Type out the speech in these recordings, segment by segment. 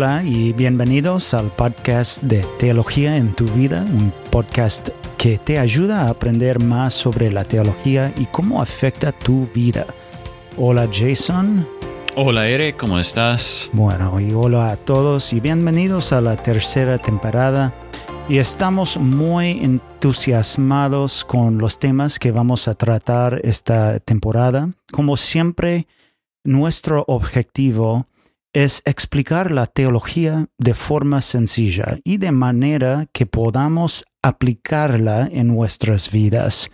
Hola y bienvenidos al podcast de Teología en tu vida, un podcast que te ayuda a aprender más sobre la teología y cómo afecta tu vida. Hola Jason. Hola Eric, ¿cómo estás? Bueno, y hola a todos y bienvenidos a la tercera temporada. Y estamos muy entusiasmados con los temas que vamos a tratar esta temporada. Como siempre, nuestro objetivo es explicar la teología de forma sencilla y de manera que podamos aplicarla en nuestras vidas.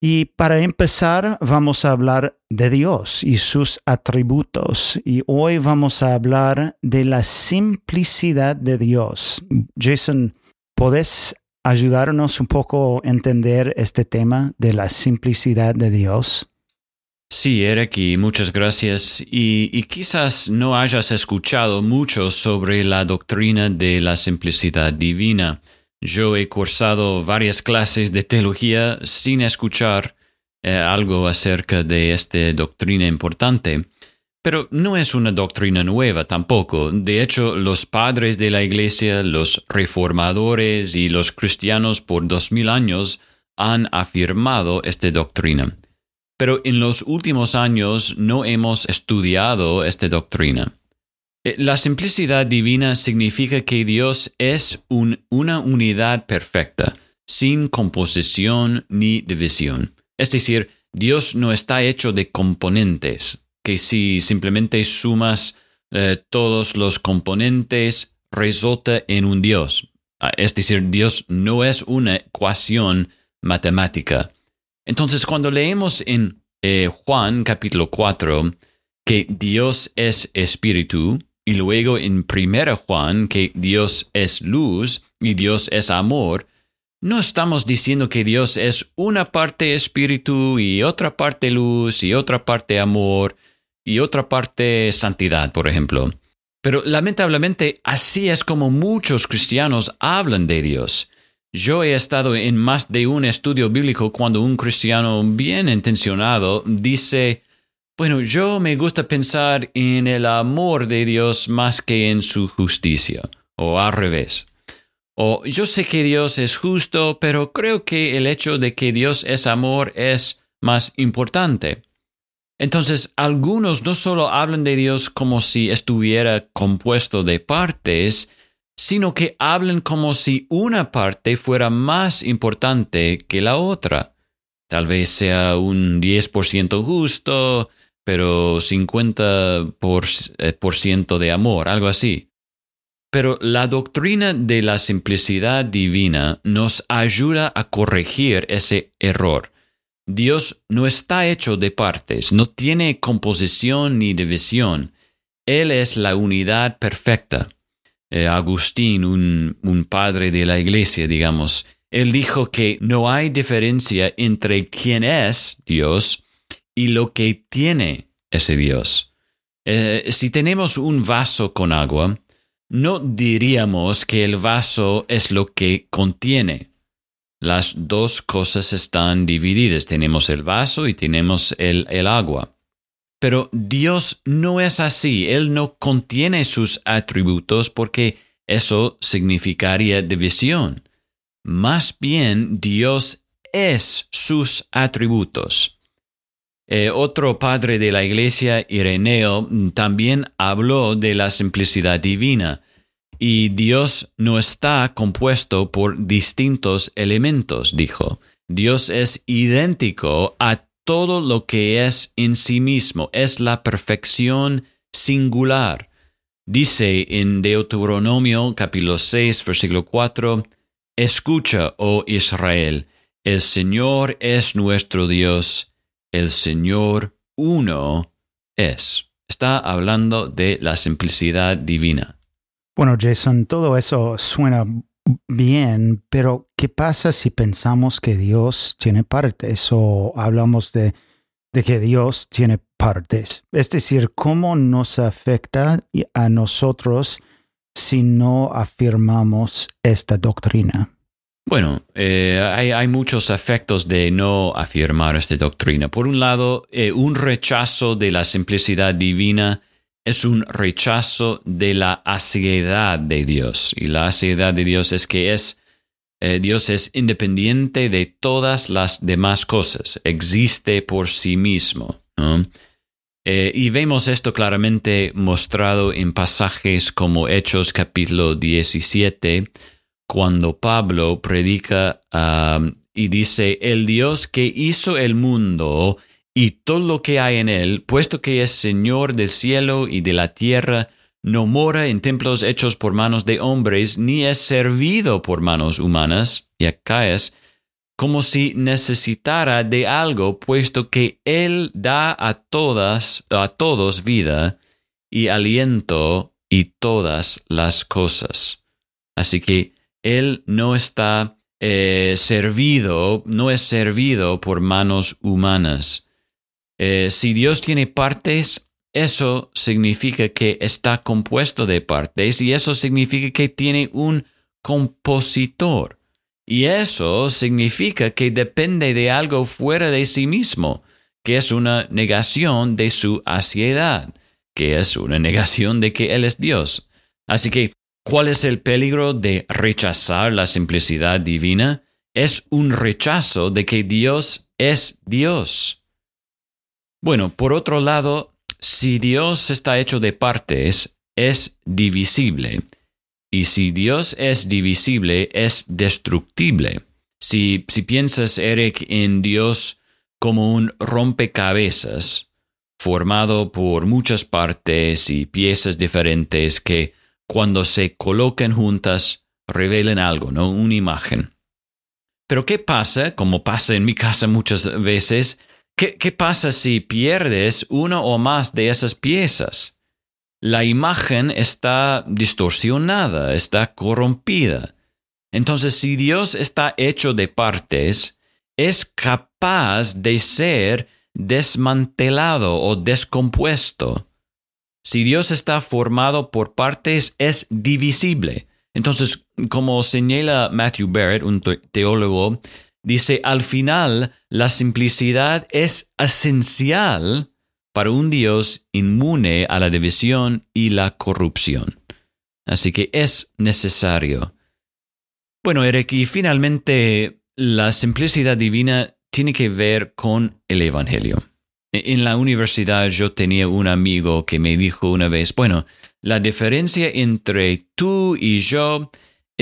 Y para empezar vamos a hablar de Dios y sus atributos y hoy vamos a hablar de la simplicidad de Dios. Jason, ¿puedes ayudarnos un poco a entender este tema de la simplicidad de Dios? Sí, y muchas gracias. Y, quizás no hayas escuchado mucho sobre la doctrina de la simplicidad divina. Yo he cursado varias clases de teología sin escuchar eh, algo acerca de esta doctrina importante. Pero no es una doctrina nueva tampoco. De hecho, los padres de la Iglesia, los reformadores y los cristianos por dos mil años han afirmado esta doctrina. Pero en los últimos años no hemos estudiado esta doctrina. Eh, la simplicidad divina significa que Dios es una unidad perfecta, sin composición ni división. Es decir, Dios no está hecho de componentes, que si simplemente sumas eh, todos los componentes, resulta en un Dios. Ah, es decir, Dios no es una ecuación matemática. Entonces, cuando leemos en eh, Juan capítulo 4 que Dios es espíritu, y luego en 1 Juan que Dios es luz y Dios es amor, no estamos diciendo que Dios es una parte espíritu y otra parte luz y otra parte amor y otra parte santidad, por ejemplo. Pero lamentablemente así es como muchos cristianos hablan de Dios. Yo he estado en más de un estudio bíblico cuando un cristiano bien intencionado dice, bueno, yo me gusta pensar en el amor de Dios más que en su justicia, o al revés. O yo sé que Dios es justo, pero creo que el hecho de que Dios es amor es más importante. Entonces, algunos no solo hablan de Dios como si estuviera compuesto de partes, sino que hablan como si una parte fuera más importante que la otra. Tal vez sea un 10% justo, pero 50% eh, de amor, algo así. Pero la doctrina de la simplicidad divina nos ayuda a corregir ese error. Dios no está hecho de partes, no tiene composición ni división. Él es la unidad perfecta. Eh, Agustín, un, padre de la iglesia, digamos, él dijo que no hay diferencia entre quién es Dios y lo que tiene ese Dios. Eh, si tenemos un vaso con agua, no diríamos que el vaso es lo que contiene. Las dos cosas están divididas. Tenemos el vaso y tenemos el agua. Pero Dios no es así, Él no contiene sus atributos porque eso significaría división. Más bien, Dios es sus atributos. Eh, otro padre de la iglesia, Ireneo, también habló de la simplicidad divina y Dios no está compuesto por distintos elementos, dijo. Dios es idéntico a todo lo que es en sí mismo, es la perfección singular. Dice en Deuteronomio capítulo 6, versículo 4, Escucha, oh Israel, el Señor es nuestro Dios, el Señor uno es. Está hablando de la simplicidad divina. Bueno, Jason, todo eso suena bien, pero ¿qué pasa si pensamos que Dios tiene partes o hablamos de, de que Dios tiene partes? Es decir, ¿cómo nos afecta a nosotros si no afirmamos esta doctrina? Bueno, eh, hay, muchos efectos de no afirmar esta doctrina. Por un lado, eh, un rechazo de la simplicidad divina es un rechazo de la aseidad de Dios. Y la aseidad de Dios es que es eh, Dios es independiente de todas las demás cosas, existe por sí mismo. Eh, y vemos esto claramente mostrado en pasajes como Hechos capítulo 17, cuando Pablo predica y dice, el Dios que hizo el mundo y todo lo que hay en él, puesto que es Señor del cielo y de la tierra, no mora en templos hechos por manos de hombres, ni es servido por manos humanas, y acá es, como si necesitara de algo, puesto que Él da a todas, a todos vida y aliento y todas las cosas. Así que Él no está eh, servido, no es servido por manos humanas. Eh, si Dios tiene partes, eso significa que está compuesto de partes y eso significa que tiene un compositor. Y eso significa que depende de algo fuera de sí mismo, que es una negación de su aciedad, que es una negación de que Él es Dios. Así que, ¿cuál es el peligro de rechazar la simplicidad divina? Es un rechazo de que Dios es Dios. Bueno, por otro lado, si Dios está hecho de partes, es divisible. Y si Dios es divisible, es destructible. Si, piensas, Eric, en Dios como un rompecabezas, formado por muchas partes y piezas diferentes que, cuando se colocan juntas, revelen algo, ¿no? Una imagen. Pero ¿qué pasa, como pasa en mi casa muchas veces, ¿Qué, pasa si pierdes una o más de esas piezas? La imagen está distorsionada, está corrompida. Entonces, si Dios está hecho de partes, es capaz de ser desmantelado o descompuesto. Si Dios está formado por partes, es divisible. Entonces, como señala Matthew Barrett, un teólogo, Dice, al final, la simplicidad es esencial para un Dios inmune a la división y la corrupción. Así que es necesario. Bueno, Eric, y finalmente, la simplicidad divina tiene que ver con el Evangelio. E, en la universidad yo tenía un amigo que me dijo una vez, bueno, la diferencia entre tú y yo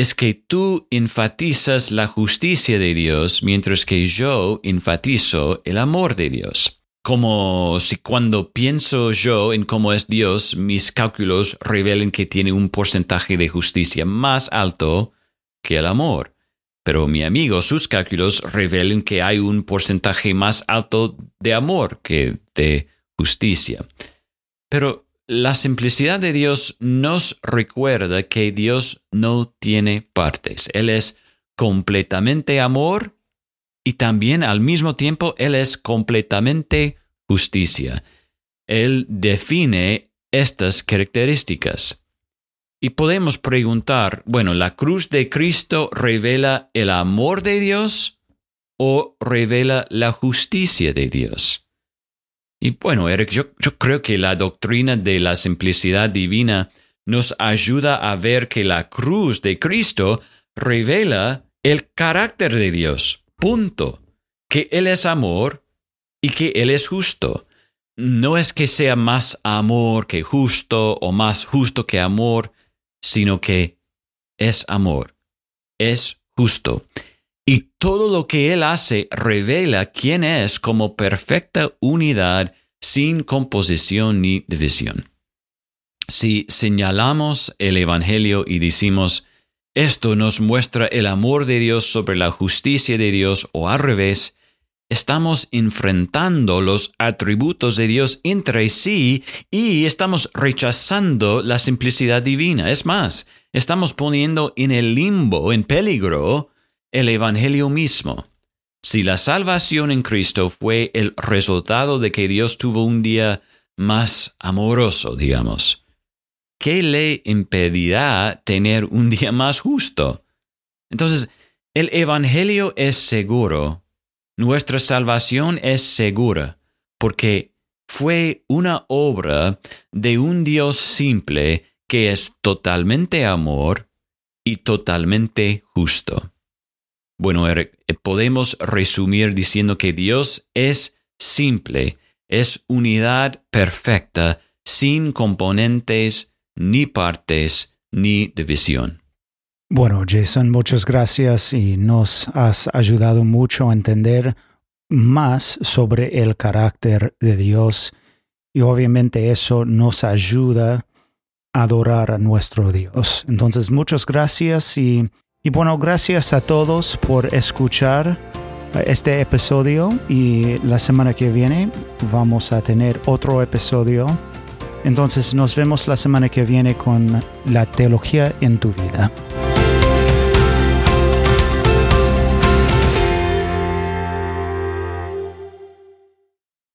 es que tú enfatizas la justicia de Dios mientras que yo enfatizo el amor de Dios. Como si cuando pienso yo en cómo es Dios, mis cálculos revelen que tiene un porcentaje de justicia más alto que el amor. Pero mi amigo, sus cálculos revelen que hay un porcentaje más alto de amor que de justicia. Pero la simplicidad de Dios nos recuerda que Dios no tiene partes. Él es completamente amor y también al mismo tiempo Él es completamente justicia. Él define estas características. Y podemos preguntar, bueno, ¿la cruz de Cristo revela el amor de Dios o revela la justicia de Dios? Y bueno, Eric, yo, creo que la doctrina de la simplicidad divina nos ayuda a ver que la cruz de Cristo revela el carácter de Dios. Punto. Que Él es amor y que Él es justo. No es que sea más amor que justo o más justo que amor, sino que es amor, es justo. Y todo lo que Él hace revela quién es como perfecta unidad sin composición ni división. Si señalamos el Evangelio y decimos, esto nos muestra el amor de Dios sobre la justicia de Dios o al revés, estamos enfrentando los atributos de Dios entre sí y estamos rechazando la simplicidad divina. Es más, estamos poniendo en el limbo, en peligro, el Evangelio mismo. Si la salvación en Cristo fue el resultado de que Dios tuvo un día más amoroso, digamos, ¿qué le impedirá tener un día más justo? Entonces, el Evangelio es seguro, nuestra salvación es segura, porque fue una obra de un Dios simple que es totalmente amor y totalmente justo. Bueno, Eric, eh, podemos resumir diciendo que Dios es simple, es unidad perfecta, sin componentes, ni partes, ni división. Bueno, Jason, muchas gracias y nos has ayudado mucho a entender más sobre el carácter de Dios y obviamente eso nos ayuda a adorar a nuestro Dios. Entonces, muchas gracias y, y bueno, gracias a todos por escuchar este episodio y la semana que viene vamos a tener otro episodio. Entonces nos vemos la semana que viene con la teología en tu vida.